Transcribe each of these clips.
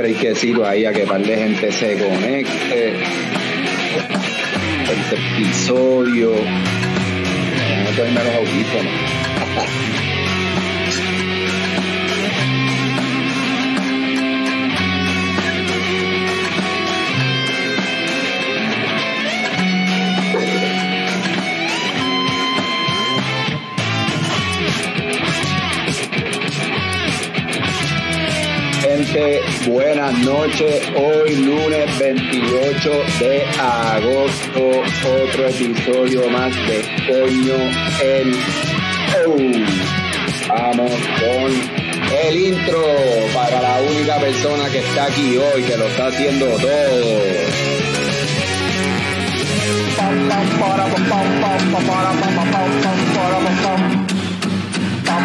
breakcito ahí a que par de gente se conecte. Este episodio. A ponerme los audífonos. Buenas noches. Hoy lunes 28 de agosto, otro episodio más de Coño el Show. Vamos con el intro para la única persona que está aquí hoy, que lo está haciendo todo.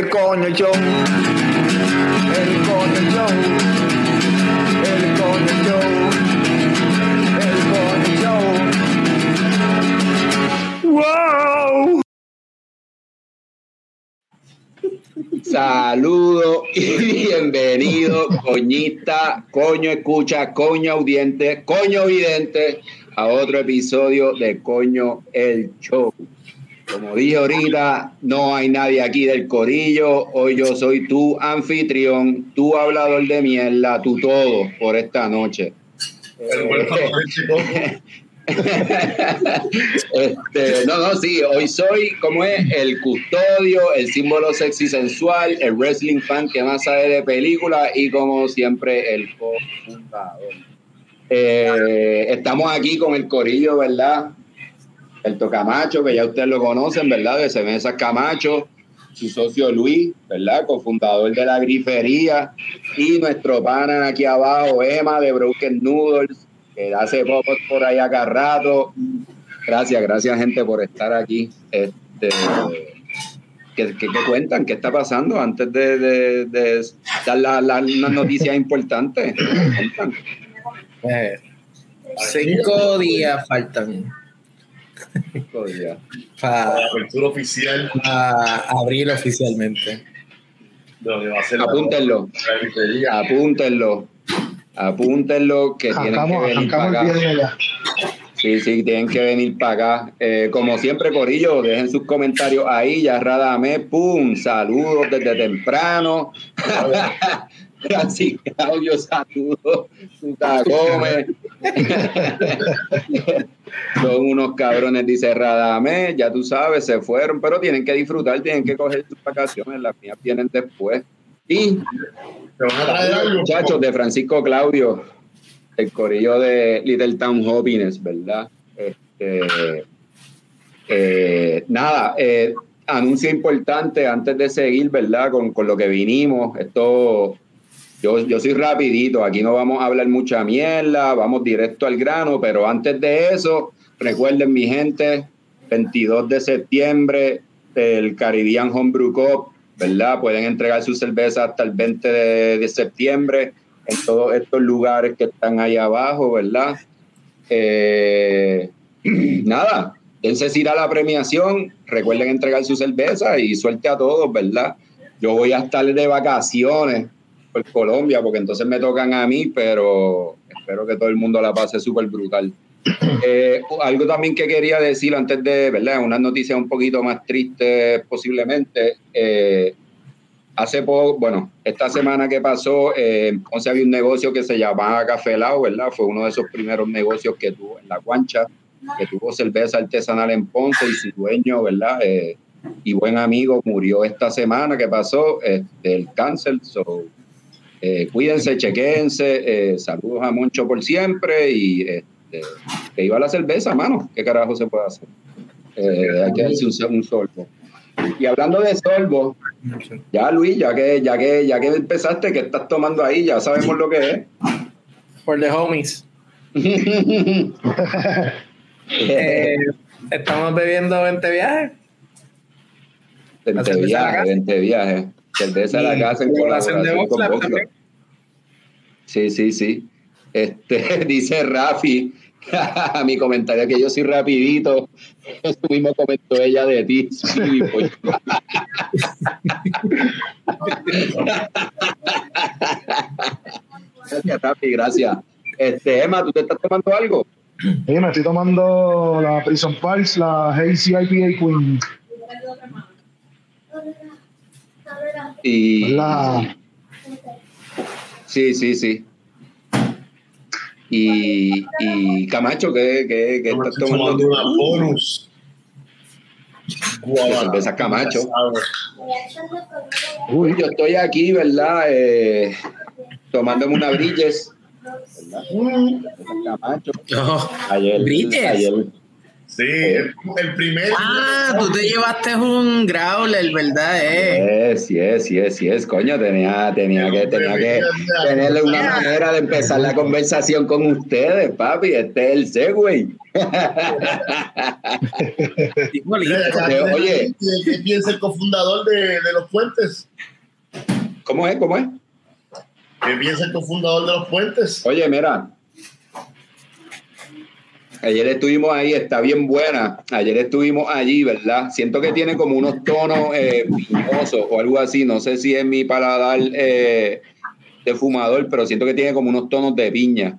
el coño show, el show, el show, el coño show. ¡Wow! Saludos y bienvenido, coñita, coño escucha, coño audiente, coño vidente, a otro episodio de Coño el Show. Como dije ahorita, no hay nadie aquí del corillo. Hoy yo soy tu anfitrión, tu hablador de mierda, tu todo por esta noche. este, no, no, sí, hoy soy como es el custodio, el símbolo sexy sensual, el wrestling fan que más sabe de películas y como siempre el cofundador. Eh, estamos aquí con el corillo, ¿verdad? El Tocamacho, que ya ustedes lo conocen, ¿verdad? De Semesas Camacho, su socio Luis, ¿verdad? Cofundador de la grifería, y nuestro pana aquí abajo, Emma de Broken Noodles, que hace poco por ahí acá rato. Gracias, gracias gente por estar aquí. Este, ¿qué, qué, cuentan? ¿Qué está pasando antes de, de, de las la, la noticias importantes? Eh, cinco días faltan para la apertura oficial. A abrir oficialmente. Apúntenlo. Apúntenlo. Apúntenlo que tienen que venir para acá. Sí, sí, tienen que venir para acá. Eh, como siempre, Corillo, dejen sus comentarios ahí. Ya Radame, pum, saludos desde temprano. Francisco Claudio, saludos. Gómez. Son unos cabrones, dice Radame, ya tú sabes, se fueron, pero tienen que disfrutar, tienen que coger sus vacaciones, las mías vienen después. Y muchachos de Francisco Claudio, el corillo de Little Town Hobbines, ¿verdad? Este, eh, nada, eh, anuncio importante antes de seguir, ¿verdad? Con, con lo que vinimos. Esto, yo, yo soy rapidito, aquí no vamos a hablar mucha mierda, vamos directo al grano, pero antes de eso, recuerden mi gente, 22 de septiembre, el Caribbean Homebrew Cup, ¿verdad? Pueden entregar su cerveza hasta el 20 de, septiembre en todos estos lugares que están ahí abajo, ¿verdad? Eh, nada, dense ir a la premiación, recuerden entregar su cerveza y suerte a todos, ¿verdad? Yo voy a estar de vacaciones por Colombia, porque entonces me tocan a mí, pero espero que todo el mundo la pase súper brutal. Eh, algo también que quería decir antes de, ¿verdad? Unas noticias un poquito más tristes posiblemente. Eh, hace poco, bueno, esta semana que pasó, eh, entonces había un negocio que se llamaba Café Lao, ¿verdad? Fue uno de esos primeros negocios que tuvo en La Guancha, que tuvo cerveza artesanal en Ponce y su dueño, ¿verdad? Eh, y buen amigo murió esta semana que pasó este, del cáncer. So, eh, cuídense, chequense, saludos a Moncho por siempre y este, que iba la cerveza, mano. ¿Qué carajo se puede hacer? hay que darse un, un sorbo. Y hablando de sorbo, ya Luis, ya que, ya que, ya que empezaste, que estás tomando ahí, ya sabemos lo que es. For the homies. Eh, estamos bebiendo 20 viajes. 20 viajes, 20 viajes. Cerveza a la casa en colaboración con Voxlab. Sí, sí, sí. Este, dice Rafi, a mi comentario que yo soy rapidito, eso mismo comentó ella de ti. Sí, pues. gracias, Rafi, gracias. Este, Emma, ¿tú te estás tomando algo? Sí, me estoy tomando la Prison Pulse, la Hazy IPA Queen. Y... La... Sí, sí, sí. Y, y Camacho, ¿qué, qué, qué estás tomando? una bonus. cerveza Camacho. Uy, yo estoy aquí, ¿verdad? Eh, tomándome una Brilles. ¿verdad? Camacho. Ayer, Brilles. ayer, Sí, el, el primer. Ah, tú te llevaste un growler, ¿verdad? Eh? Yes, yes, yes, yes, coño, tenía, tenía que, tenía que tenerle una manera de empezar la conversación con ustedes, papi. Este es el Segway. Oye. ¿Qué, qué piensa el cofundador de, de los puentes? ¿Cómo es? ¿Cómo es? ¿Qué piensa el cofundador de los puentes? Oye, mira. Ayer estuvimos ahí, está bien buena. Ayer estuvimos allí, ¿verdad? Siento que tiene como unos tonos eh, piñosos o algo así. No sé si es mi paladar eh, de fumador, pero siento que tiene como unos tonos de piña.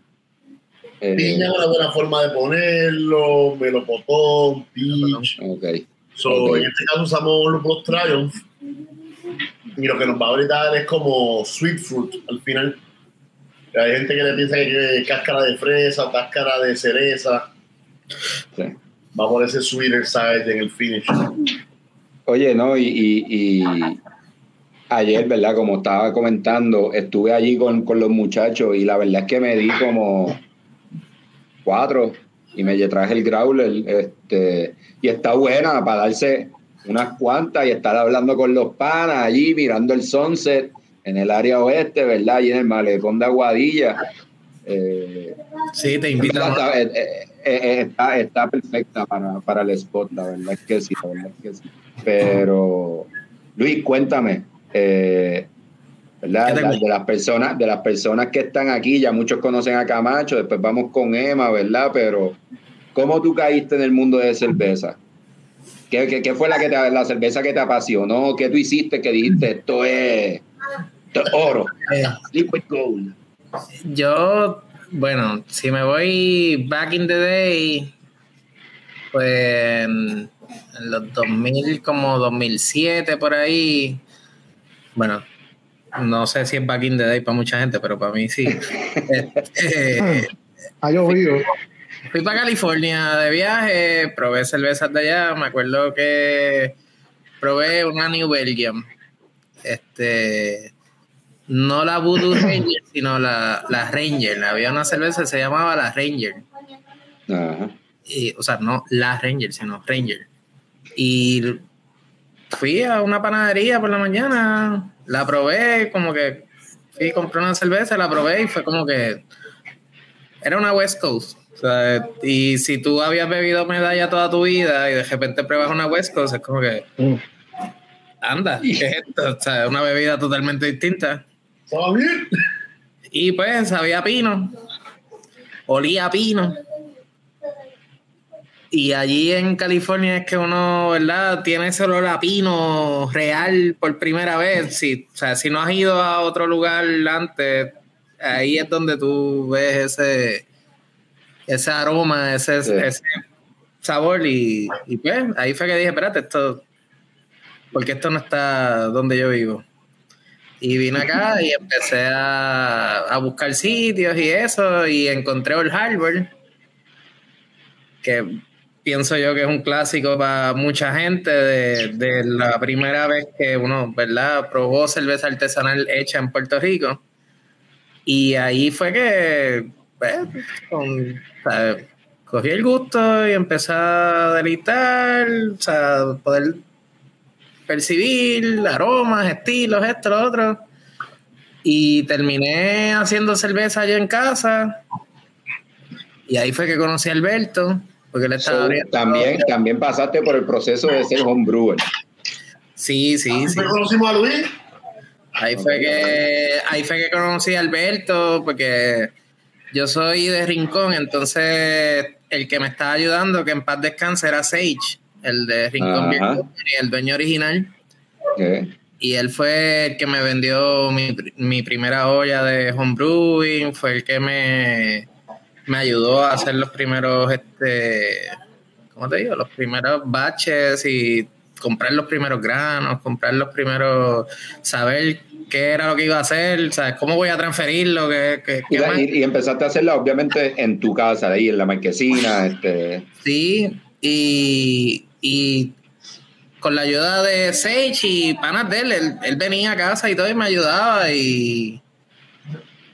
Eh, Piña es una buena forma de ponerlo, melocotón, peach. Ok. So, Ok. En este caso usamos los Triumph. Y lo que nos va a brindar es como sweet fruit al final. Hay gente que le piensa que es cáscara de fresa o cáscara de cereza. Sí. Va por ese sweeter side en el finish. Oye, no, y, y- y ayer, ¿verdad? Como estaba comentando, estuve allí con, con los muchachos y la verdad es que me di como cuatro y me traje el growler, este, y está buena para darse unas cuantas y estar hablando con los panas allí, mirando el sunset en el área oeste, ¿verdad? Allí en el malecón de Aguadilla. Eh, Sí, te invito a está, eh, eh, eh, está, está perfecta para, para el spot, la verdad es que sí, la verdad es que sí. Pero, Luis, cuéntame, eh, ¿verdad? De las personas, de las personas que están aquí, ya muchos conocen a Camacho, después vamos con Emma, ¿verdad? Pero, ¿cómo tú caíste en el mundo de cerveza? ¿Qué, qué, qué fue la, que te- la cerveza que te apasionó? ¿Qué tú hiciste que dijiste esto es, esto es oro? Eh, Liquid Gold. Yo, bueno, si me voy back in the day, pues en, los 2000, como 2007, por ahí, bueno, no sé si es back in the day para mucha gente, pero para mí sí. Este, Ha llovido. Fui para California de viaje, probé cervezas de allá, me acuerdo que probé una New Belgium. Este, no la Voodoo Ranger, sino la, la Ranger. Había una cerveza que se llamaba la Ranger. Ajá. Y, o sea, no la Ranger, sino Ranger. Y fui a una panadería por la mañana, la probé, como que fui, compré una cerveza, la probé y fue como que era una West Coast. O sea, y si tú habías bebido medalla toda tu vida y de repente pruebas una West Coast, es como que, Mm. anda, ¿qué es esto? O sea, una bebida totalmente distinta. ¿Estaba bien? Y pues sabía pino, olía pino. Y allí en California es que uno, ¿verdad? Tiene ese olor a pino real por primera vez. Si, o sea, si no has ido a otro lugar antes, ahí es donde tú ves ese, ese aroma, ese, Sí. ese sabor. Y, y pues ahí fue que dije, espérate, esto, porque esto no está donde yo vivo. Y vine acá y empecé a, a buscar sitios y eso, y encontré Old Harbor, que pienso yo que es un clásico para mucha gente de, de la primera vez que uno, ¿verdad?, probó cerveza artesanal hecha en Puerto Rico. Y ahí fue que, pues, con- cogí el gusto y empecé a deleitar, o sea, poder percibir aromas, estilos, esto, lo otro. Y terminé haciendo cerveza yo en casa. Y ahí fue que conocí a Alberto. Porque él estaba So, abriendo- también, también pasaste por el proceso de ser homebrewer. Sí, sí, sí. Después conocimos a Luis. Ahí fue que ahí fue que conocí a Alberto, porque yo soy de Rincón, entonces el que me estaba ayudando, que en paz descanse, era Sage, el de Rincón Company, el dueño original. ¿eh? Y él fue el que me vendió mi, mi primera olla de homebrewing, fue el que me, me ayudó a hacer los primeros, este, ¿cómo te digo? Los primeros batches y comprar los primeros granos, comprar los primeros, saber qué era lo que iba a hacer, ¿sabes? ¿Cómo voy a transferirlo? ¿Qué, qué, y empezaste a hacerla obviamente en tu casa, ahí en la marquesina. Este, Sí, y, y con la ayuda de Sage y panas de él, él, él venía a casa y todo y me ayudaba y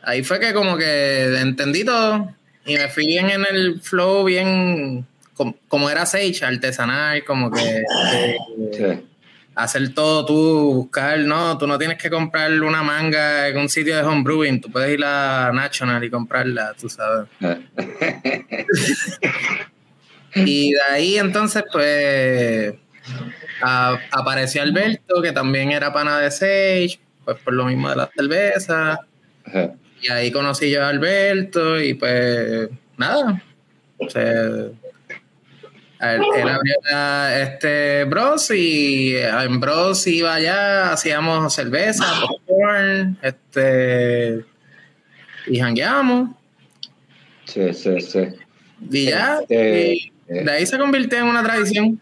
ahí fue que como que entendí todo y me fui bien en el flow, bien com- como era Sage, artesanal, como que, que sí. hacer todo tú, buscar, no, tú no tienes que comprar una manga en un sitio de homebrewing, tú puedes ir a National y comprarla, tú sabes. Y de ahí entonces, pues, a- apareció Alberto, que también era pana de Sage, pues por lo mismo de la cerveza. Ajá. Y ahí conocí yo a Alberto y pues, nada. O sea, él, él este Bros y en Bros iba allá, hacíamos cerveza, popcorn, este, y jangueamos. Sí, sí, sí. Y ya, Este, y de ahí se convirtió en una tradición.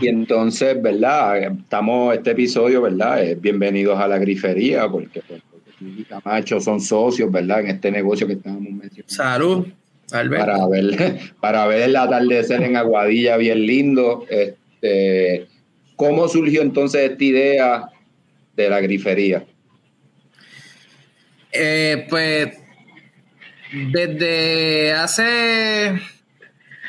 Y entonces, ¿verdad? Estamos, este episodio, ¿verdad? Es bienvenidos a la grifería, porque, porque tú y Camacho son socios, ¿verdad? En este negocio que estábamos mencionando. Salud, Alberto. Para ver, para ver el atardecer en Aguadilla bien lindo. Este, ¿Cómo surgió entonces esta idea de la grifería? Eh, pues desde hace,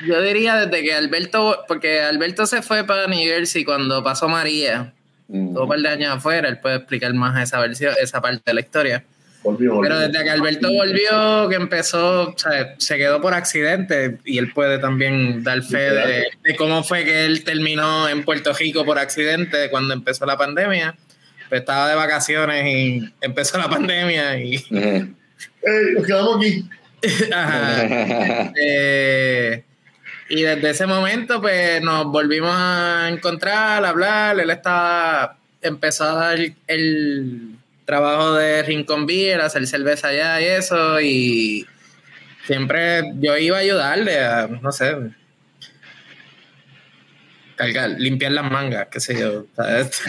yo diría desde que Alberto, porque Alberto se fue para New Jersey cuando pasó María, Mm. todo un par de años afuera, él puede explicar más esa versión, esa parte de la historia. Volvimos. Pero desde que Alberto volvió, que empezó, o sea, se quedó por accidente y él puede también dar fe de, de cómo fue que él terminó en Puerto Rico por accidente cuando empezó la pandemia. Pues estaba de vacaciones y empezó la pandemia y Ey, nos quedamos aquí. Ajá. Eh, y desde ese momento, pues nos volvimos a encontrar, a hablar. Él estaba, empezó a dar el trabajo de Rincon Beer, hacer cerveza allá y eso. Y siempre yo iba a ayudarle a, no sé, cargar, limpiar las mangas, qué sé yo. ¿sabes?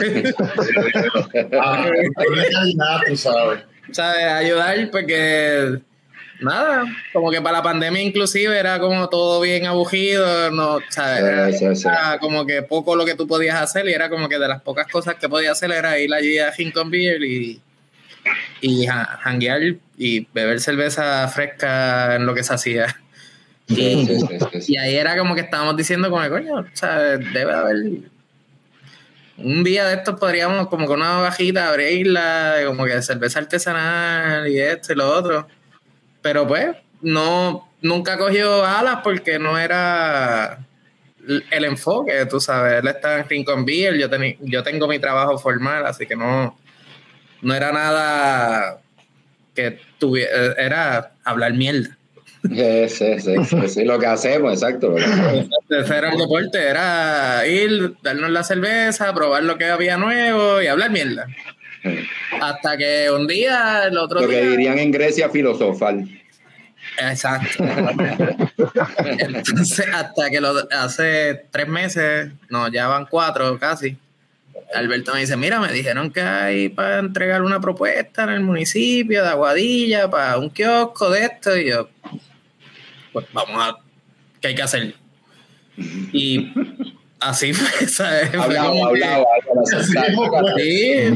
Ah. ¿sabes? Ayudar porque nada, como que para la pandemia inclusive era como todo bien aburrido, no, ¿sabes? Era, Sí, sí, sí. era como que poco lo que tú podías hacer y era como que de las pocas cosas que podías hacer era ir allí a Rincon Beer y y janguear y beber cerveza fresca en lo que se hacía. Sí. Y ahí era como que estábamos diciendo como, coño, o sea, debe haber... Un día de estos podríamos como con una bajita abrirla, como que cerveza artesanal y esto y lo otro. Pero pues, no, nunca cogió alas porque no era el enfoque, tú sabes. Él está en Rincon Beer, yo, teni- yo tengo mi trabajo formal, así que no, no era nada que tuviera, era hablar mierda. Sí, sí, sí, sí, sí, lo que hacemos, exacto. Ese era el deporte, era ir, darnos la cerveza, probar lo que había nuevo y hablar mierda. Hasta que un día, el otro Lo que día. dirían en Grecia, filosofal. Exacto. Entonces, hasta que lo, hace tres meses, no, ya van cuatro casi. Alberto me dice, mira, me dijeron que hay para entregar una propuesta en el municipio de Aguadilla para un kiosco de esto. Y yo, pues vamos a, ¿qué hay que hacer? Y así fue, ¿sabes? Fue Hablaba, como que- hablaba. hablaba. Sí,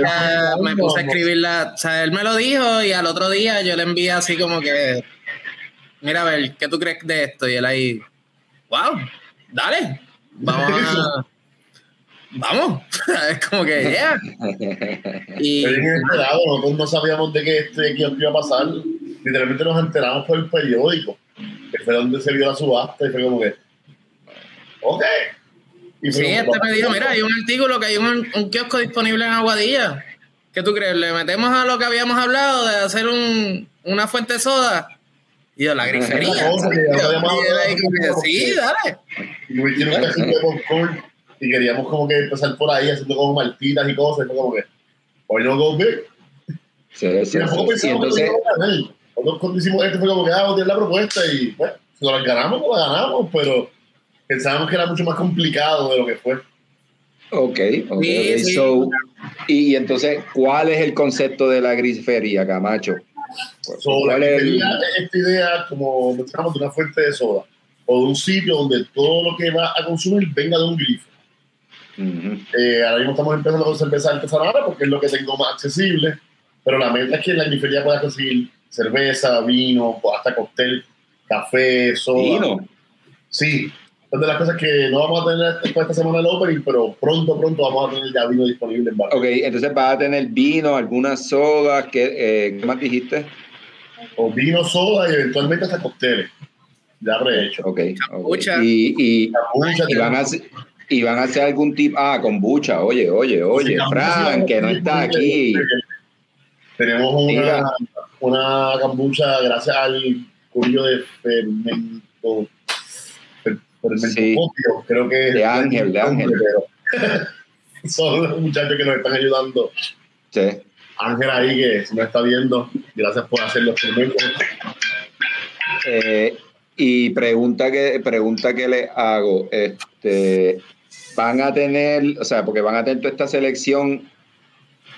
Ya me puse a escribirla. O sea, él me lo dijo y al otro día yo le envié así como que, mira a ver, ¿qué tú crees de esto? Y él ahí, wow, dale, vamos a, vamos, es como que, yeah. y, nosotros no sabíamos de qué este iba a pasar, literalmente nos enteramos por el periódico, que fue donde se vio la subasta y fue como que, ok. sí, este me dijo, mira, hay un artículo que hay un, un kiosco disponible en Aguadilla. ¿Qué tú crees? ¿Le metemos a lo que habíamos hablado de hacer un, una fuente de soda? Y yo, la grifería. sí, dale. Y queríamos como que empezar por ahí haciendo como maltitas y cosas. Y fue como que, hoy no go big. Sí, sí, y sí. entonces... Nosotros cuando hicimos esto fue como que, ah, vamos a la propuesta y, bueno, si nos la ganamos, nos la ganamos, pero pensábamos que era mucho más complicado de lo que fue. Ok, ok. So, y, entonces, ¿cuál es el concepto de la grifería, Camacho? So, la grifería es esta idea, como mencionamos, de una fuente de soda o de un sitio donde todo lo que va a consumir venga de un grifo. Eh, ahora mismo estamos empezando con cerveza artesanal porque es lo que tengo más accesible, pero la meta es que en la grifería pueda conseguir cerveza, vino, hasta cóctel, café, soda. ¿Vino? Sí, es de las cosas que no vamos a tener esta semana el opening, pero pronto, pronto vamos a tener ya vino disponible en bar. Ok, entonces vas a tener vino, algunas sodas, ¿qué, eh, ¿qué más dijiste? O vino, soda y eventualmente hasta cócteles. Ya rehecho. Ok. okay. Y, y, y, van a, y van a hacer algún tipo. Ah, kombucha. Oye, oye, oye. Fran, que no está aquí. Tenemos una, una kombucha gracias al curio de fermento por el sí. creo que de Ángel, de Ángel. son los muchachos que nos están ayudando. Sí. Ángel ahí que se nos está viendo, gracias por hacer los experimentos. Eh, y pregunta que, pregunta que le hago, este, van a tener, o sea, porque van a tener toda esta selección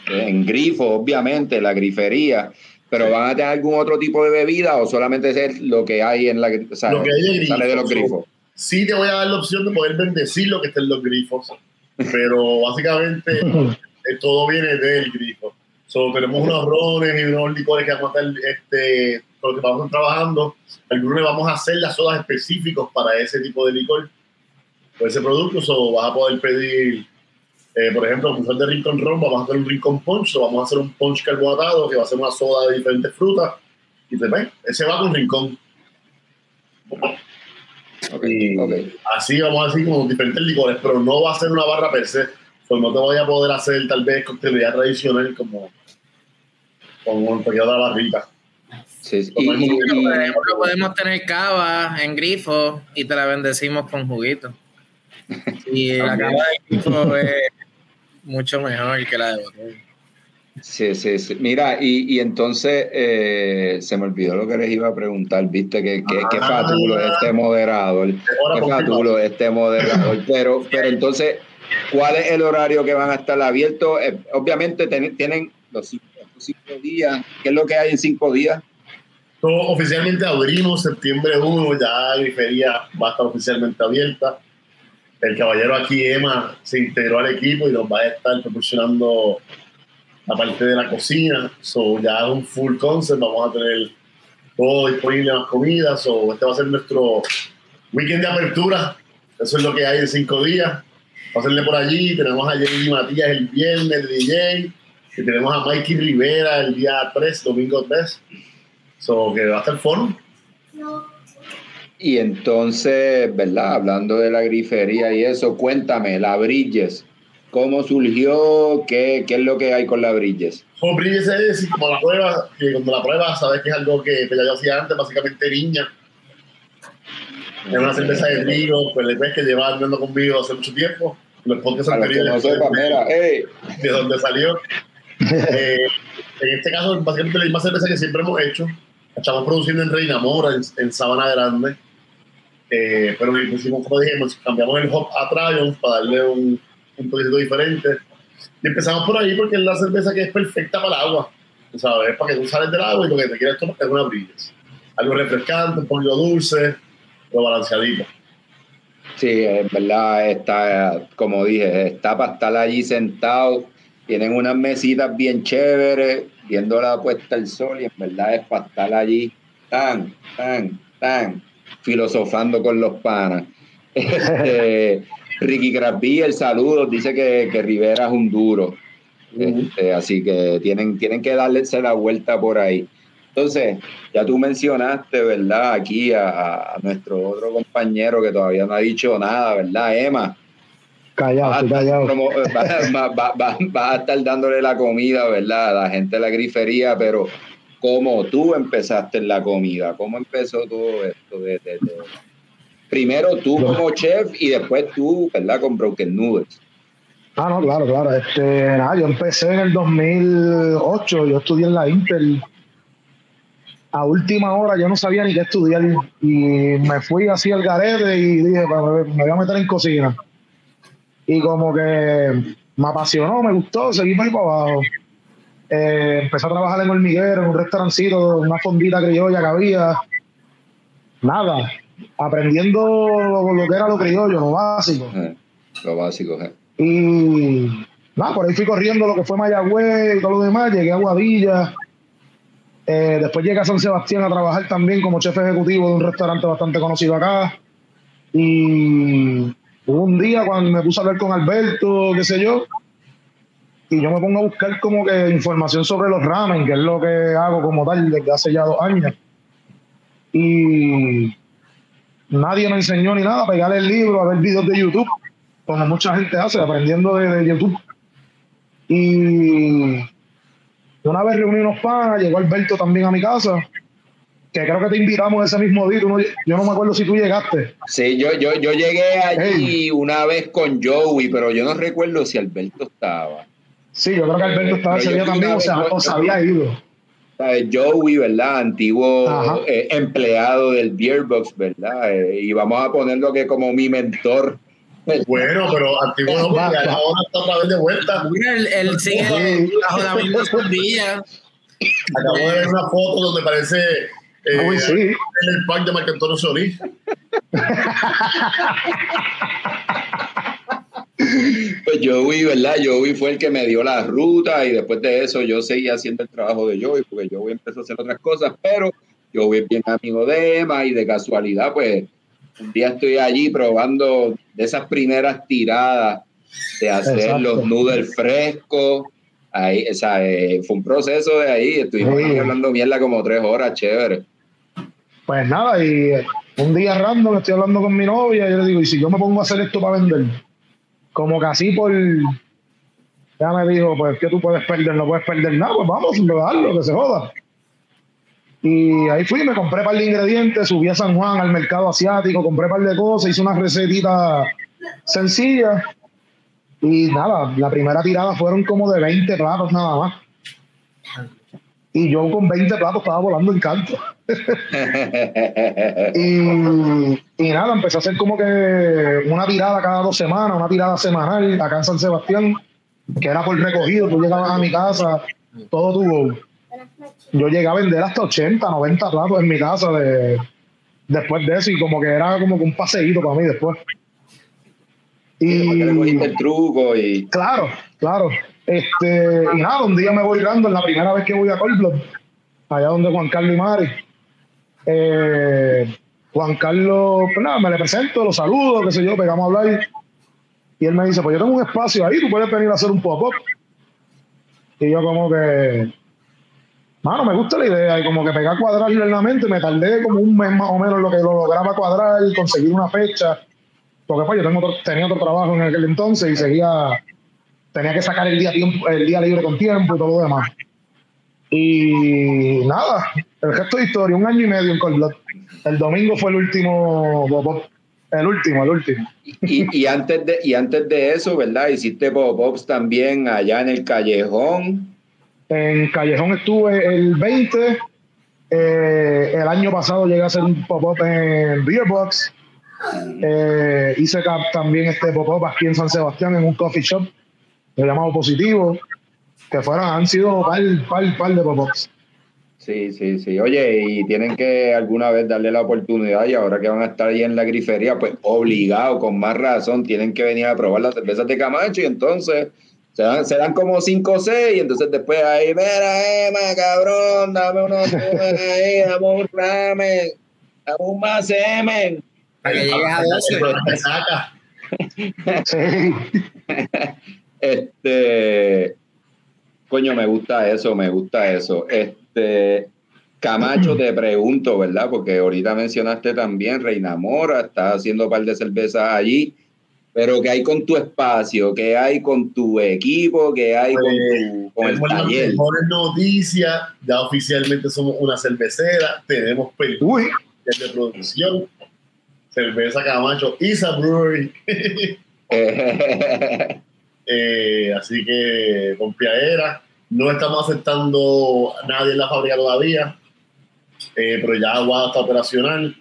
en grifo, obviamente, la grifería, pero van a tener algún otro tipo de bebida o solamente es lo que hay en la, o sea, lo que hay sale de los grifos sí te voy a dar la opción de poder bendecir lo que está en los grifos, pero básicamente eh, todo viene del grifo. So, tenemos unos rones y unos licores que vamos a estar, este, con los que vamos trabajando. Algunos vamos a hacer las sodas específicos para ese tipo de licor, o ese producto. So, vas a poder pedir, eh, por ejemplo, en de Rincón Ron, vamos a hacer un Rincón Punch, o vamos a hacer un Punch carbonatado que va a ser una soda de diferentes frutas. Y te ves, ese va con Rincón. Así vamos a decir como diferentes licores, pero no va a ser una barra per se. Pues no te voy a poder hacer tal vez coctelería tradicional como con un pequeño de barrita. Sí, podemos tener cava en grifo y te la bendecimos con juguito. Y la cava de grifo es mucho mejor que la de botella. Sí, sí, sí. Mira, y, y entonces eh, se me olvidó lo que les iba a preguntar, viste, que, que, que ah. fatulo este moderador, qué fatulo este moderador, pero, pero entonces, ¿cuál es el horario que van a estar abiertos? Eh, obviamente tienen los cinco, días, ¿qué es lo que hay en cinco días? oficialmente abrimos septiembre 1, ya la feria va a estar oficialmente abierta. El caballero aquí, Emma, se integró al equipo y nos va a estar proporcionando aparte de la cocina, so ya un full concept, vamos a tener todo disponible, más comidas, so este va a ser nuestro weekend de apertura, eso es lo que hay en cinco días, hacerle por allí, tenemos a Jenny Matías el viernes, el DJ, y tenemos a Mikey Rivera el día 3, domingo 3, so que va a estar fun. Y entonces, ¿verdad? Hablando de la grifería y eso, cuéntame, la Bridges, ¿Cómo surgió? ¿Qué, ¿Qué, es lo que hay con la Bridges? Con Bridges es como la prueba, que cuando la prueba sabes que es algo que ya yo hacía antes, básicamente niña. Es una cerveza de trigo, pues después que lleva andando conmigo hace mucho tiempo. Los podcasts anteriores. De dónde salió. eh, en este caso, básicamente la misma cerveza que siempre hemos hecho. estamos produciendo en Reina Mora, en, Sabana Grande. Eh, pero hicimos, como dijimos, cambiamos el hop a Triumph para darle un un poquito diferente. Y empezamos por ahí porque es la cerveza que es perfecta para el agua. ¿Sabes? Es para que tú sales del agua y lo que te quieres tomar es una brillas. Algo refrescante, un poquito dulce, pero balanceadito. Sí, en verdad está, como dije, está para estar allí sentado. Tienen unas mesitas bien chéveres, viendo la puesta del sol, y en verdad es para estar allí tan, tan, tan, filosofando con los panas. Este, Ricky Crasby, el saludo, dice que, que Rivera es un duro. Este, así que tienen, tienen que darle la vuelta por ahí. Entonces, ya tú mencionaste, ¿verdad? Aquí a, nuestro otro compañero que todavía no ha dicho nada, ¿verdad? Emma. Callado, callado. Va, a estar dándole la comida, ¿verdad? A la gente de la grifería, pero ¿cómo tú empezaste en la comida? ¿Cómo empezó todo esto? Primero tú como chef y después tú, ¿verdad? Con Broken Noodles. Ah, no, claro, claro. Este, nada, yo empecé en el 2008, yo estudié en la Intel. A última hora yo no sabía ni qué estudiar y me fui así al garete y dije, pues, me voy a meter en cocina. Y como que me apasionó, me gustó, seguí por ahí para abajo. Eh, empecé a trabajar en hormiguero, en un restaurancito, una fondita criolla que había. Nada, aprendiendo lo, que era lo criollo, lo básico. Eh, lo básico, eh. Y nada, por ahí fui corriendo lo que fue Mayagüez y todo lo demás, llegué a Guadilla. Eh, después llegué a San Sebastián a trabajar también como chef ejecutivo de un restaurante bastante conocido acá. Y un día cuando me puse a hablar con Alberto, qué sé yo, y yo me pongo a buscar como que información sobre los ramen, que es lo que hago como tal desde hace ya dos años. Y nadie me enseñó ni nada, pegar el libro, a ver videos de YouTube como mucha gente hace, aprendiendo de, YouTube. Y una vez reuní unos panas, llegó Alberto también a mi casa, que creo que te invitamos ese mismo día. yo no me acuerdo si tú llegaste. Sí, yo, yo, yo llegué allí una vez con Joey, pero yo no recuerdo si Alberto estaba. Sí, yo creo que Alberto estaba ese día también, o sea, o se había ido. Joey, ¿verdad? Antiguo eh, empleado del Beerbox, ¿verdad? Eh, y vamos a ponerlo que como mi mentor bueno, pero antiguo no, ahora está otra vez de vuelta. Mira, él, él sigue bajo la misma escondilla. Acabo de ver una foto donde parece eh, Uy, sí. en el pack de Marco Antonio Solís. Pues Joey, ¿verdad? Joey fue el que me dio la ruta y después de eso yo seguí haciendo el trabajo de Joey porque Joey empezó a hacer otras cosas, pero Joey es bien amigo de Emma y de casualidad pues un día estoy allí probando de esas primeras tiradas de hacer los noodles frescos. Ahí, o sea, eh, fue un proceso de ahí. Estuvimos hablando mierda como tres horas, chévere. Pues nada, y un día random estoy hablando con mi novia y yo le digo, ¿y si yo me pongo a hacer esto para vender? Como así por... Ya me dijo, pues que tú puedes perder, no puedes perder nada, pues vamos, a darlo, que se joda. Y ahí fui, me compré un par de ingredientes, subí a San Juan al mercado asiático, compré un par de cosas, hice una recetita sencilla. Y nada, la primera tirada fueron como de 20 platos nada más. Y yo con 20 platos estaba volando en canto. y, y, nada, empecé a hacer como que una tirada cada dos semanas, una tirada semanal acá en San Sebastián, que era por recogido. Tú llegabas a mi casa, todo tuvo yo llegué a vender hasta 80, 90 platos en mi casa de, después de eso y como que era como un paseíto para mí después. Y el truco y... Claro, claro. Este, y nada, un día me voy dando, en la primera vez que voy a Cold allá donde Juan Carlos y Mari. Eh, Juan Carlos, pues nada, me le presento, lo saludo, qué sé yo, pegamos a hablar. Y él me dice, pues yo tengo un espacio ahí, tú puedes venir a hacer un pop-up. Y yo como que, Mano, me gusta la idea y como que pegar cuadrarlo en la mente, me tardé como un mes más o menos lo que lo lograba cuadrar, conseguir una fecha, porque pues yo tengo tenía otro trabajo en aquel entonces y seguía, tenía que sacar el día, tiempo, el día libre con tiempo y todo lo demás. Y nada, el resto de historia, un año y medio en Cold El domingo fue el último el último, el último. Y, y, antes de, y antes de eso, ¿verdad? Hiciste pop-ups también allá en el callejón. En Callejón estuve el 20. Eh, el año pasado llegué a hacer un pop-up en Beerbox. Eh, hice también este pop-up aquí en San Sebastián en un coffee shop llamado Positivo. Que fueron, han sido par, par, par de pop-ups. Sí, sí, sí. Oye, y tienen que alguna vez darle la oportunidad y ahora que van a estar ahí en la grifería, pues obligado, con más razón, tienen que venir a probar las cervezas de Camacho y entonces se dan, se dan como 5 o 6 y entonces después ahí, mira, Emma, cabrón, dame unos ahí, dame un ramen, dame un más semen. Para que llegues a 12. Sí. Este, coño, me gusta eso, me gusta eso. Este, Camacho, te pregunto, ¿verdad? Porque ahorita mencionaste también Reina Mora, estás haciendo un par de cervezas allí, pero ¿qué hay con tu espacio? ¿Qué hay con tu equipo? ¿Qué hay con, tu, con el taller? mejores noticias, ya oficialmente somos una cervecera, tenemos películas de producción, cerveza Camacho, Isa Brewery. Eh, así que con Piadera, no estamos aceptando a nadie en la fábrica todavía, eh, pero ya Aguada está operacional.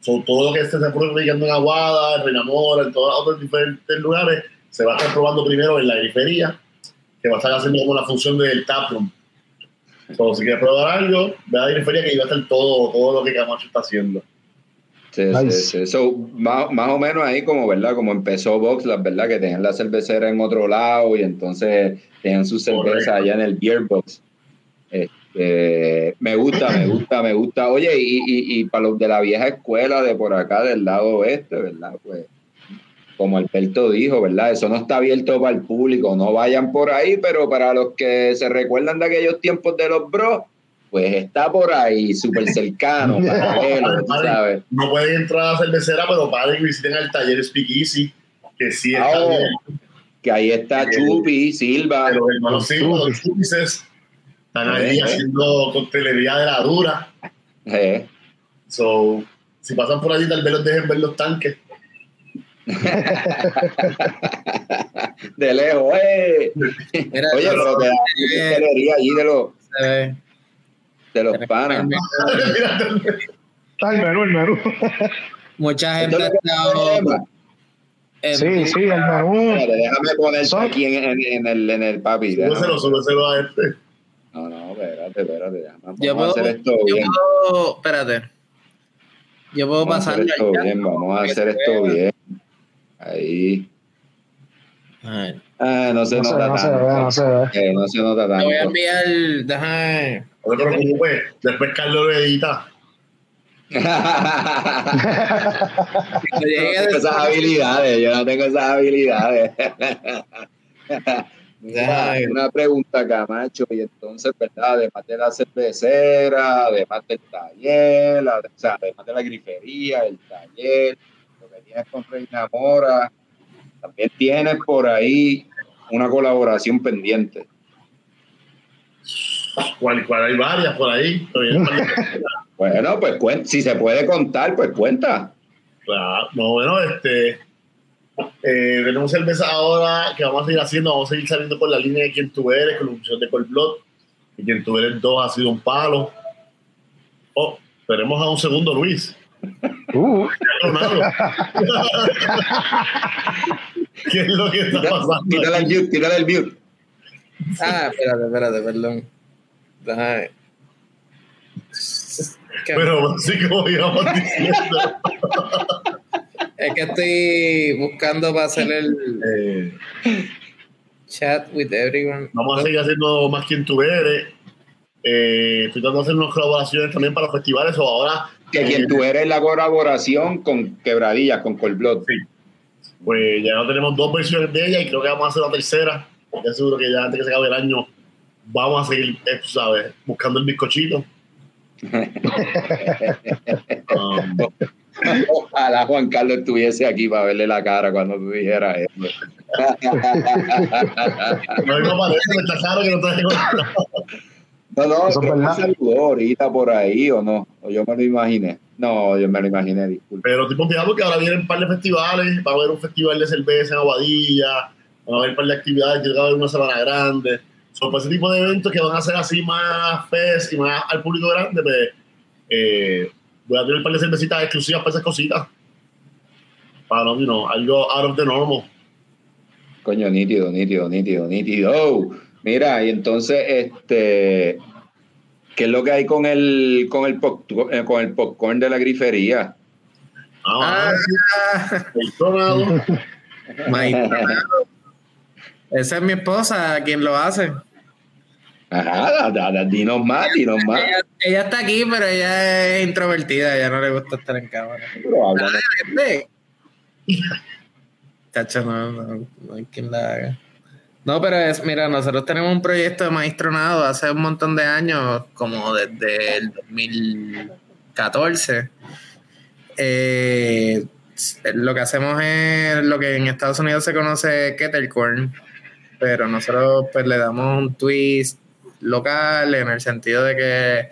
So, todo lo que se esté publicando en Aguada, en Renamora, en todos otros diferentes lugares, se va a estar probando primero en la periferia, que va a estar haciendo como la función del taproom. So, si quieres probar algo, ve a la periferia que va a estar todo, todo lo que Camacho está haciendo. Sí, Nice. sí, sí. So, más, más o menos ahí como, ¿verdad? Como empezó Boxlas, ¿verdad? Que tenían la cervecera en otro lado y entonces tenían su cerveza Correcto. allá en el Beer Box. Este, me gusta, me gusta, me gusta. Oye, y, y, y para los de la vieja escuela de por acá del lado oeste, ¿verdad? Pues, como Alberto dijo, ¿verdad? Eso no está abierto para el público, no vayan por ahí, pero para los que se recuerdan de aquellos tiempos de los bros, pues está por ahí, súper cercano, paralelo, tú sabes. No pueden entrar a la cervecera, pero paren y visiten al taller Speakeasy, que sí está Ah, oh. bien. Que ahí está Chupi, Silva. Los hermanos Silva, los Chupices, están ahí Eh. haciendo coctelería de la dura. Eh, So, si pasan por allí, tal vez los dejen ver los tanques. de lejos, eh. Mira, Oye, pero te da eh, allí de los, eh, de los panas. Está el menú, el menú. Mucha gente ha estado Sí, sí, el menú. Déjame poner Son- aquí en, en- en el, en el papi. déjame. Súbeselo, súbeselo a este. No, no, espérate, espérate. Vamos Yo a puedo, hacer esto yo bien. puedo, espérate. Yo puedo Vamos a hacer pasarle esto bien, vamos a hacer esto vea. bien. Ahí. Ay, Ah, no se No se, nota no se ve, tanto. no se ve. Eh, no se nota Te voy a tanto. enviar, déjame. No te preocupes, después Carlos lo edita. Yo no tengo esas habilidades, yo no tengo esas habilidades. Mira, una pregunta, Camacho, y entonces, ¿verdad? Además de la cervecera, además del taller, la- o sea, además de la grifería, el taller, lo que tienes con Reina Mora, también tienes por ahí una colaboración pendiente. Cual, cual hay varias por ahí. Bueno, pues si se puede contar, pues cuenta. Claro, no, bueno, este. eh, tenemos cerveza ahora que vamos a seguir haciendo. Vamos a seguir saliendo por la línea de quien tú eres, con la función de Cold Blood. Y quien tú eres dos ha sido un palo. Oh, tenemos a un segundo Luis. Uh. ¿Qué es lo que está pasando? Tírale el mute, tírale el mute. Ah, espérate, espérate, perdón. Déjame. Pero así como íbamos diciendo. Es que estoy buscando para hacer el eh, chat with everyone. vamos a seguir haciendo más quien tú eres. Eh, estoy tratando de hacer unas colaboraciones también para los festivales. O ahora Que quien tú eres la colaboración con Quebradillas, con Cold Blood. Sí. Pues ya no tenemos dos versiones de ella y creo que vamos a hacer la tercera. Ya seguro que ya antes que se acabe el año vamos a seguir, eh, tú sabes, buscando el bizcochito. Um, Ojalá Juan Carlos estuviese aquí para verle la cara cuando tú dijeras eso. no parece, está claro que no te No, no, Eso es que me verdad. saludó ahorita por ahí o no. O yo me lo imaginé. No, yo me lo imaginé, disculpe. Pero estoy confiado porque ahora vienen un par de festivales. Va a haber un festival de cerveza en Aguadilla. Va a haber un par de actividades. Tiene que haber una semana grande. Son para ese tipo de eventos que van a ser así más fest y más al público grande. Pues, eh, voy a tener un par de cervecitas exclusivas para esas cositas. Para no, you know, algo out of the normal. Coño, nítido, nítido, nítido, nítido. Mira, y entonces, este, ¿qué es lo que hay con el, con el, pop- eh, con el popcorn de la grifería? Ah, Ah, el tornado. my God. Esa es mi esposa, quien lo hace. Ajá, da- da- dinos más, dinos más. Ella, ella está aquí, pero ella es introvertida, ella no le gusta estar en cámara. Pero háblanos. Vente. Tacho, no, no, no hay quien la haga. No, pero es, mira, nosotros tenemos un proyecto de maestronado hace un montón de años, como desde el 2014. Eh, lo que hacemos es lo que en Estados Unidos se conoce kettlecorn, pero nosotros pues le damos un twist local en el sentido de que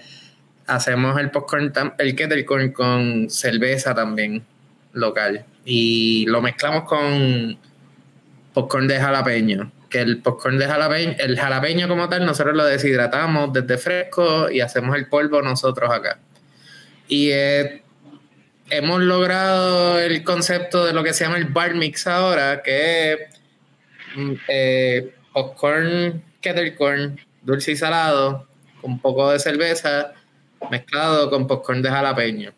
hacemos el popcorn, el kettlecorn con cerveza también local y lo mezclamos con popcorn de jalapeño que el popcorn de jalapeño, el jalapeño como tal, nosotros lo deshidratamos desde fresco y hacemos el polvo nosotros acá. Y eh, hemos logrado el concepto de lo que se llama el bar mix ahora, que es mm, eh, popcorn, kettlecorn, dulce y salado, con un poco de cerveza, mezclado con popcorn de jalapeño.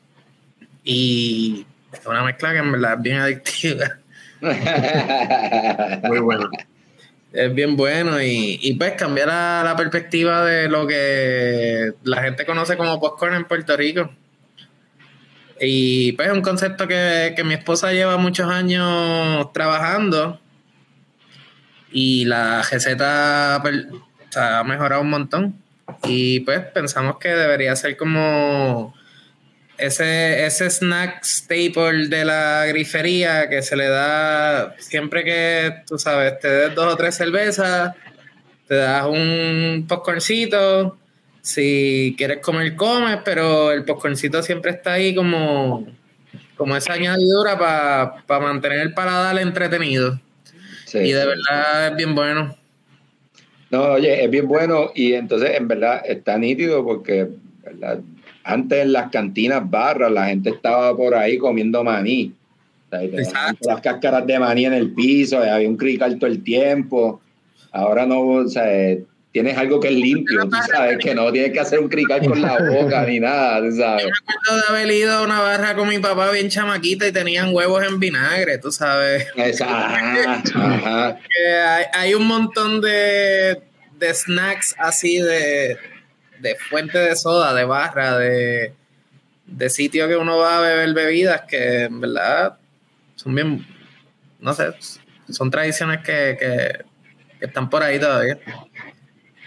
Y es una mezcla que en verdad es bien adictiva. Muy bueno es bien bueno y, y pues cambiar la, perspectiva de lo que la gente conoce como popcorn en Puerto Rico. Y pues es un concepto que, mi esposa lleva muchos años trabajando y la receta pues, ha mejorado un montón. Y pues pensamos que debería ser como ese, ese snack staple de la grifería que se le da siempre que, tú sabes, te des dos o tres cervezas, te das un popcorncito, si quieres comer, comes, pero el popcorncito siempre está ahí como, como esa añadidura para mantener el paladar entretenido. y de verdad es bien bueno. No, oye, es bien bueno y entonces en verdad está nítido porque, ¿verdad? Antes en las cantinas barras la gente estaba por ahí comiendo maní. las cáscaras de maní en el piso, había un crical todo el tiempo. Ahora no, o sea, tienes algo que es limpio, tú sabes, que no tienes que hacer un crical con la boca ni nada, tú sabes. Yo me acuerdo de haber ido a una barra con mi papá bien chamaquita y tenían huevos en vinagre, tú sabes. Exacto. Ajá. hay, hay, un montón de, de snacks así de de fuente de soda, de barra, de, de sitio que uno va a beber bebidas que en verdad son bien, no sé, son tradiciones que, que, están por ahí todavía.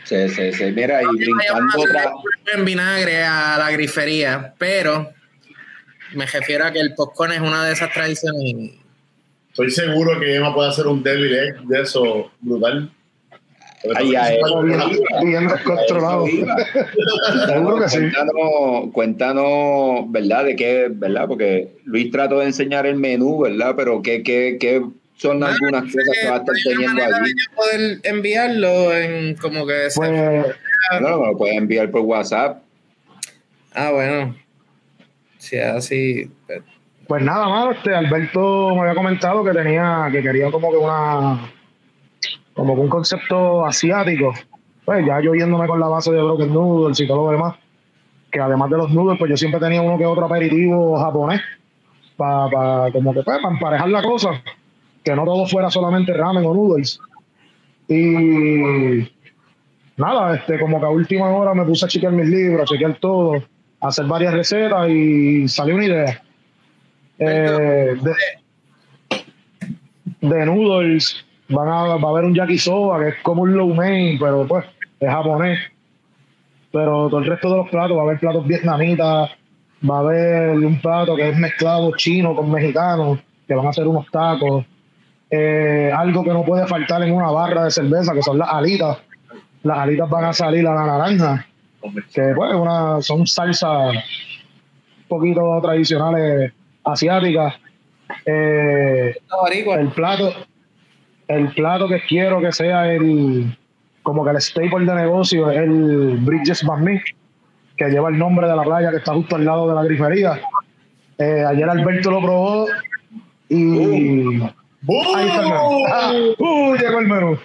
Sí, sí, sí. Mira, y brincando otra... En vinagre a la grifería, pero me refiero a que el popcorn es una de esas tradiciones. Estoy seguro que Emma puede hacer un devil egg de eso brutal. Ahí, bien, controlado. Seguro que sí. Cuéntanos, cuéntanos, ¿verdad? De qué, ¿verdad? Porque Luis trató de enseñar el menú, ¿verdad? Pero ¿qué, qué, qué son algunas cosas que va a estar teniendo allí? poder enviarlo en como que... Pues, no, me lo puedes enviar por WhatsApp. Ah, bueno. Si así... Pues, pues nada más, este Alberto me había comentado que tenía, que quería como que una como un concepto asiático, pues ya yo yéndome con la base de broken noodles y todo lo demás, que además de los noodles, pues yo siempre tenía uno que otro aperitivo japonés, para como que pues, para emparejar la cosa, que no todo fuera solamente ramen o noodles. Y nada, este, como que a última hora me puse a chequear mis libros, a chequear todo, a hacer varias recetas y salió una idea. Eh, de, de noodles van a, va a haber un yakisoba, que es como un low main, pero pues es japonés. Pero todo el resto de los platos, va a haber platos vietnamitas, va a haber un plato que es mezclado chino con mexicano, que van a ser unos tacos. Eh, algo que no puede faltar en una barra de cerveza, que son las alitas. Las alitas van a salir a la naranja, que pues son salsas un poquito tradicionales asiáticas. Eh, el plato, el plato que quiero que sea el como que el staple de negocio es el Bridges Van que lleva el nombre de la playa que está justo al lado de la grifería. Eh, ayer Alberto lo probó y Ahí está el menú. Ah, uh, llegó el menú.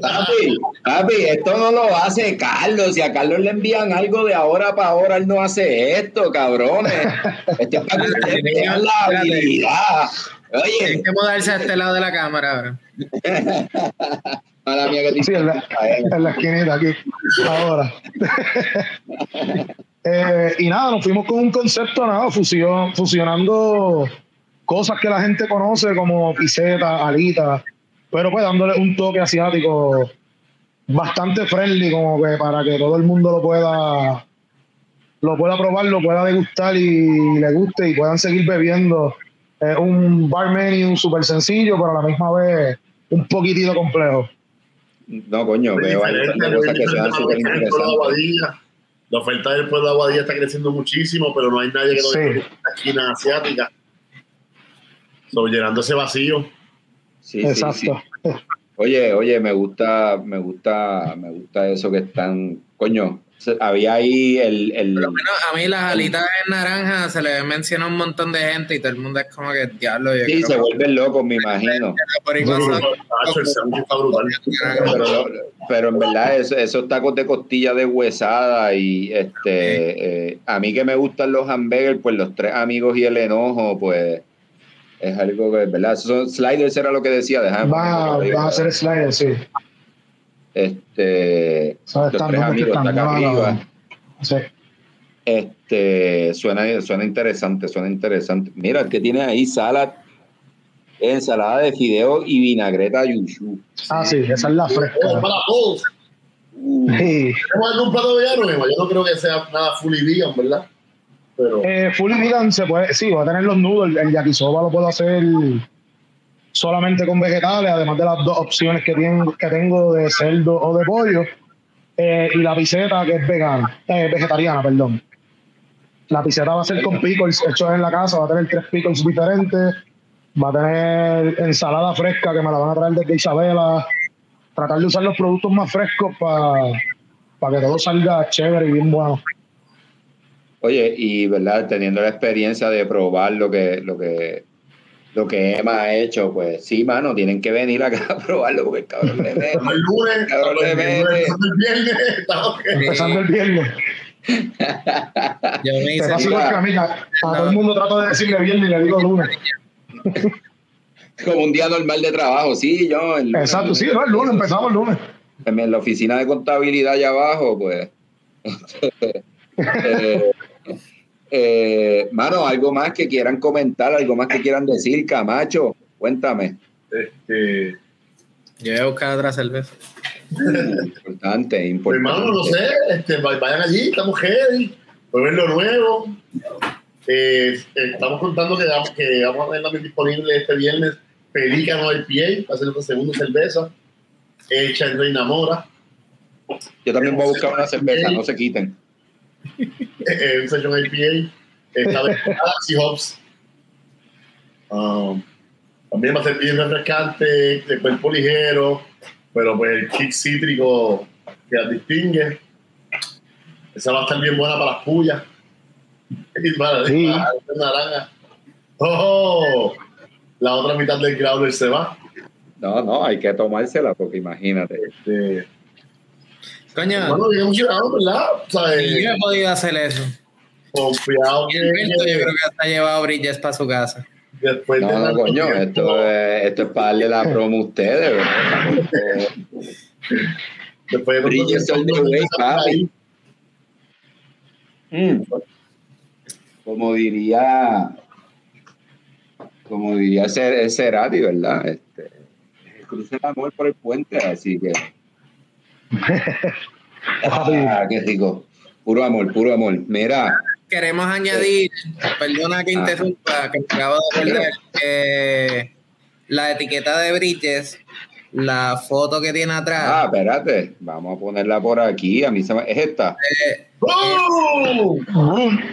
Papi, papi, esto no lo hace Carlos. Si a Carlos le envían algo de ahora para ahora, él no hace esto, cabrones. Esto es para que ustedes vean la habilidad. Oye. Hay que mudarse a este lado de la cámara ahora. Mala mía que sí, en la, en la esquinita aquí. Ahora. eh, y nada, nos fuimos con un concepto, nada, fusión, fusionando cosas que la gente conoce como piseta, alita, pero pues dándole un toque asiático bastante friendly como que para que todo el mundo lo pueda lo pueda probar, lo pueda degustar y le guste y puedan seguir bebiendo. Es un bar menu súper sencillo, pero a la misma vez un poquitito complejo. No, coño, veo cosas que sean súper interesantes. La oferta del pueblo de Aguadilla está creciendo muchísimo, pero no hay nadie que no sí. la esquina asiática. So, llenando ese vacío. Sí, Exacto. Sí, Oye, oye, me gusta, me gusta, me gusta eso que están, coño, había ahí el, el... Por menos a mí las alitas en naranja se le menciona un montón de gente y todo el mundo es como que diablo. sí, se vuelven locos, me imagino. Pero, pero en verdad eso, esos tacos de costilla de huesada y este eh, a mí que me gustan los hamburgers, pues los tres amigos y el enojo, pues es algo que, ¿verdad? Esos son sliders era lo que decía, Va, va a ser sliders, sí. Este, los tres amigos está acá arriba. Sí. Este, suena, suena interesante, suena interesante. Mira, que tiene ahí salad, ensalada de fideo y vinagreta yushu. Ah, sí, esa es la fresca. Oh, para todos. Uh. Sí. ¿Tenemos algún plato vegano, Yo no creo que sea nada fully vegan, ¿verdad? Pero... Eh, fully vegan se puede, sí, va a tener los noodles, el yakisoba lo puedo hacer solamente con vegetales, además de las dos opciones que, tengo, que tengo de cerdo o de pollo, eh, y la piseta que es vegana, eh, vegetariana, perdón. La piseta va a ser con pickles hechos en la casa, va a tener tres pickles diferentes, va a tener ensalada fresca que me la van a traer desde Isabela, tratar de usar los productos más frescos para que todo salga chévere y bien bueno. Oye, y verdad, teniendo la experiencia de probar lo que, lo que lo que Emma ha hecho, pues sí, mano, tienen que venir acá a probarlo porque el cabrón le mete. el lunes, el cabrón le mete. Empezando el viernes, empezando el viernes. Yo me hice a, todo el mundo trato de decirle viernes y le digo lunes. Como un día normal de trabajo, sí, yo. El Exacto, sí, no, el lunes, empezamos el lunes. En la oficina de contabilidad allá abajo, pues. eh, eh, mano, algo más que quieran comentar, algo más que quieran decir, Camacho, cuéntame. Este... Yo voy a buscar otra cerveza. importante, pues, importante. hermano, no sé, este, vayan allí, estamos heavy, ver lo nuevo. Eh, estamos contando que, que vamos a tener también disponible este viernes Pelícano IPA, va a ser nuestra segunda cerveza, hecha en Reina Mora. Yo también voy a buscar una cerveza, no se quiten. Un Session IPA, esta Galaxy Hops. Um, también va a ser bien refrescante, de cuerpo ligero, pero pues el kick cítrico que la distingue. Esa va a estar bien buena para las pullas. Y para, sí. naranja. ¡Oh! La otra mitad del growler se va. No, no, hay que tomársela porque imagínate. Este, Coño. Bueno, bien emocionado, ¿verdad? O sea, yo he podido hacer eso. Confiado que. yo creo que hasta ha llevado Bridges para su casa. Después no, de no, coño, esto es, esto es para darle la promo a ustedes, ¿verdad? Después de Bridges all the way, papi. Mm. Como diría, como diría Cerati, ¿verdad? Este, cruce el amor por el puente, así que ah, qué rico. Puro amor, puro amor. Mira. Queremos añadir, perdona que ah. interrumpa, que acabo de perder, que la etiqueta de Bridges, la foto que tiene atrás. Ah, espérate, vamos a ponerla por aquí. A mí se me, es esta. Eh, ¡Oh!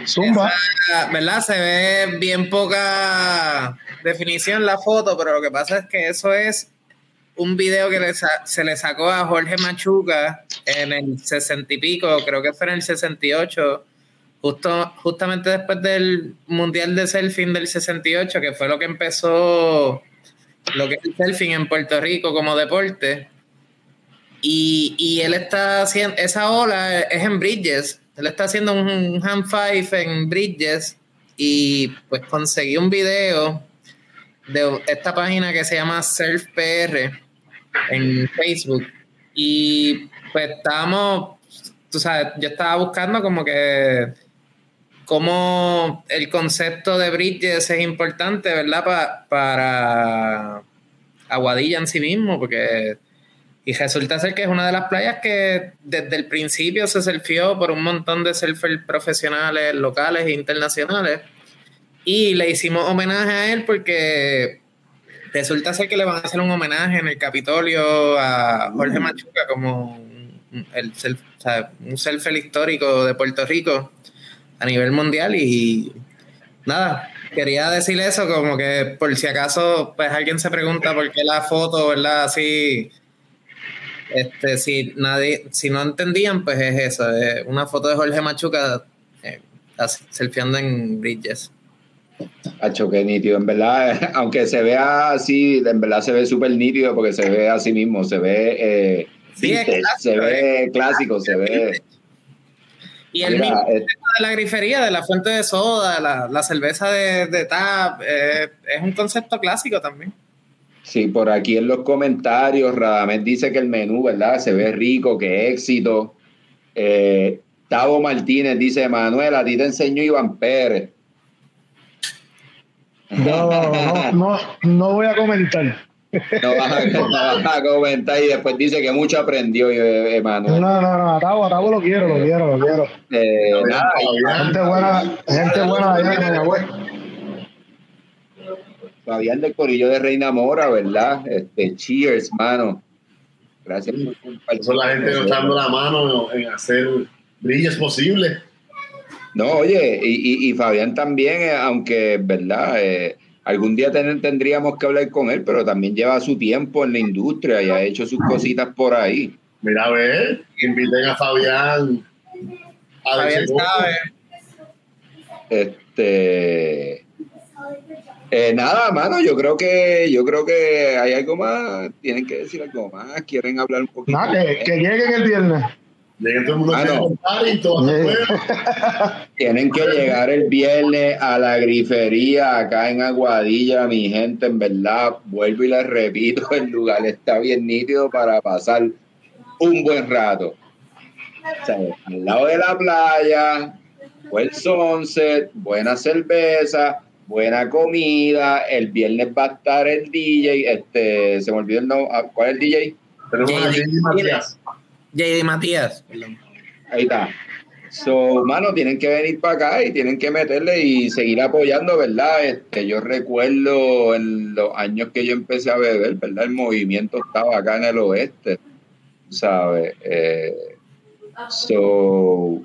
Zumba. ¿Verdad? Se ve bien poca definición la foto, pero lo que pasa es que eso es un video que se le sacó a Jorge Machuca en el sesenta y pico, creo que fue en el 68, justo, justamente después del Mundial de Selfing del 68, que fue lo que empezó lo que es el selfing en Puerto Rico como deporte. Y, y él está haciendo, esa ola es en Bridges, él está haciendo un hand five en Bridges y pues conseguí un video de esta página que se llama Surf PR en Facebook. Y pues estábamos, tú sabes, yo estaba buscando como que cómo el concepto de Bridges es importante, ¿verdad? para Aguadilla en sí mismo, porque y resulta ser que es una de las playas que desde el principio se surfió por un montón de surfers profesionales locales e internacionales. Y le hicimos homenaje a él porque resulta ser que le van a hacer un homenaje en el Capitolio a Jorge mm. Machuca como el un surfer histórico de Puerto Rico a nivel mundial. Y nada, quería decir eso como que por si acaso pues alguien se pregunta por qué la foto, ¿verdad? Así este, si nadie, si no entendían, pues es eso, es una foto de Jorge Machuca eh, selfieando en Bridges. Hacho, qué nítido, en verdad, aunque se vea así, en verdad se ve súper nítido porque se ve así mismo, se ve eh, se ve clásico, se ve... Y el mismo de la grifería, de la fuente de soda, la, la cerveza de, de tap, eh, es un concepto clásico también. Sí, por aquí en los comentarios, Radamés dice que el menú, ¿verdad? Se ve rico, que éxito. Eh, Tavo Martínez dice, Manuel, a ti te enseñó Iván Pérez. No, no, no, no voy a comentar. No vas, a, comentar y después dice que mucho aprendió Emanuel. No, no, no, a Tavo, a Tavo lo quiero, lo quiero, lo quiero. Eh, nada, gente buena, gente buena allá en Fabián del Corillo de Reina Mora, ¿verdad? Este, cheers, mano. Gracias por compartir. la gente nos dando la mano en hacer brillos posibles. No, oye, y, y, Fabián también, eh, aunque, ¿verdad? Eh, algún día tendríamos que hablar con él, pero también lleva su tiempo en la industria y ha hecho sus cositas por ahí. Mira, a ver, inviten a Fabián. A Fabián sabe. Este. Eh, nada, mano, yo creo que yo creo que hay algo más, tienen que decir algo más, quieren hablar un poquito. Nada, que, que, lleguen el viernes. Lleguen todo el mundo ah, y todo Tienen que llegar el viernes a la grifería acá en Aguadilla, mi gente, en verdad, vuelvo y les repito, el lugar está bien nítido para pasar un buen rato. O sea, al lado de la playa, buen sunset, buena cerveza buena comida. El viernes va a estar el DJ. Este, se me olvidó el nombre. Ah, ¿Cuál es el DJ? JD Matías. JD Matías. Ahí está. So, mano, tienen que venir para acá y tienen que meterle y seguir apoyando, ¿verdad? Este, yo recuerdo en los años que yo empecé a beber, ¿verdad? El movimiento estaba acá en el oeste, ¿sabes? Eh, so,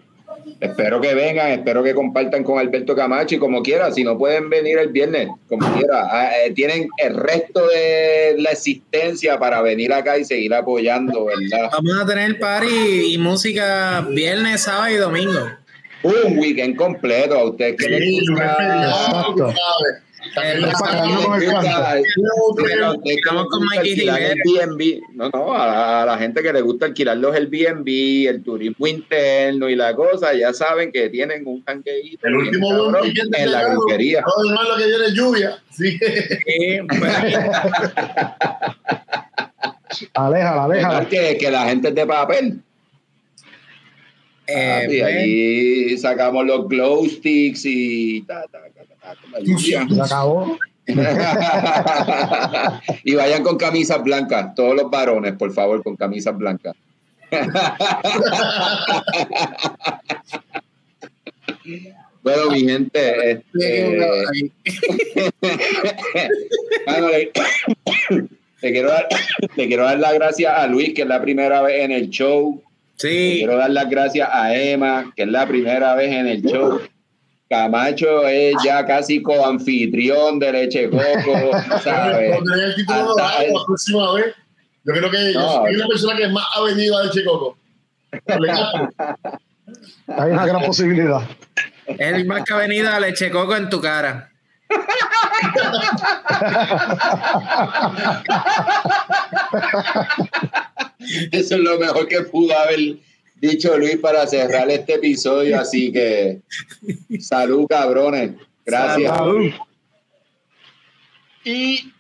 Espero que vengan, espero que compartan con Alberto Camacho y como quiera, si no pueden venir el viernes, como quiera, ah, eh, tienen el resto de la existencia para venir acá y seguir apoyando, ¿verdad? Vamos a tener party y música viernes, sábado y domingo. Un weekend completo a ustedes que les gusta. Estamos con Airbnb. No, no, a la gente que le gusta alquilar los Airbnb, el turismo interno y la cosa, ya saben que tienen un tanqueíto. El último en la gruquería. No, lo que viene lluvia. Sí. Pues. aleja, aleja. Que, que la gente es de papel. Eh, y pues. allí sacamos los glow sticks y ta, ta, se acabó. y vayan con camisas blancas, todos los varones, por favor, con camisas blancas. bueno, mi gente, este, le, quiero dar, le quiero dar las gracias a Luis, que es la primera vez en el show. Sí. quiero dar las gracias a Emma, que es la primera vez en el show. Camacho es ya casi coanfitrión de Leche Coco, ¿sabes? el título la próxima vez. Yo creo que yo soy la persona que más ha venido a Leche Coco. Hay una gran posibilidad. Es el más que ha venido a Leche Coco en tu cara. Eso es lo mejor que pudo haber dicho Luis para cerrar este episodio, así que salud cabrones. Gracias. Y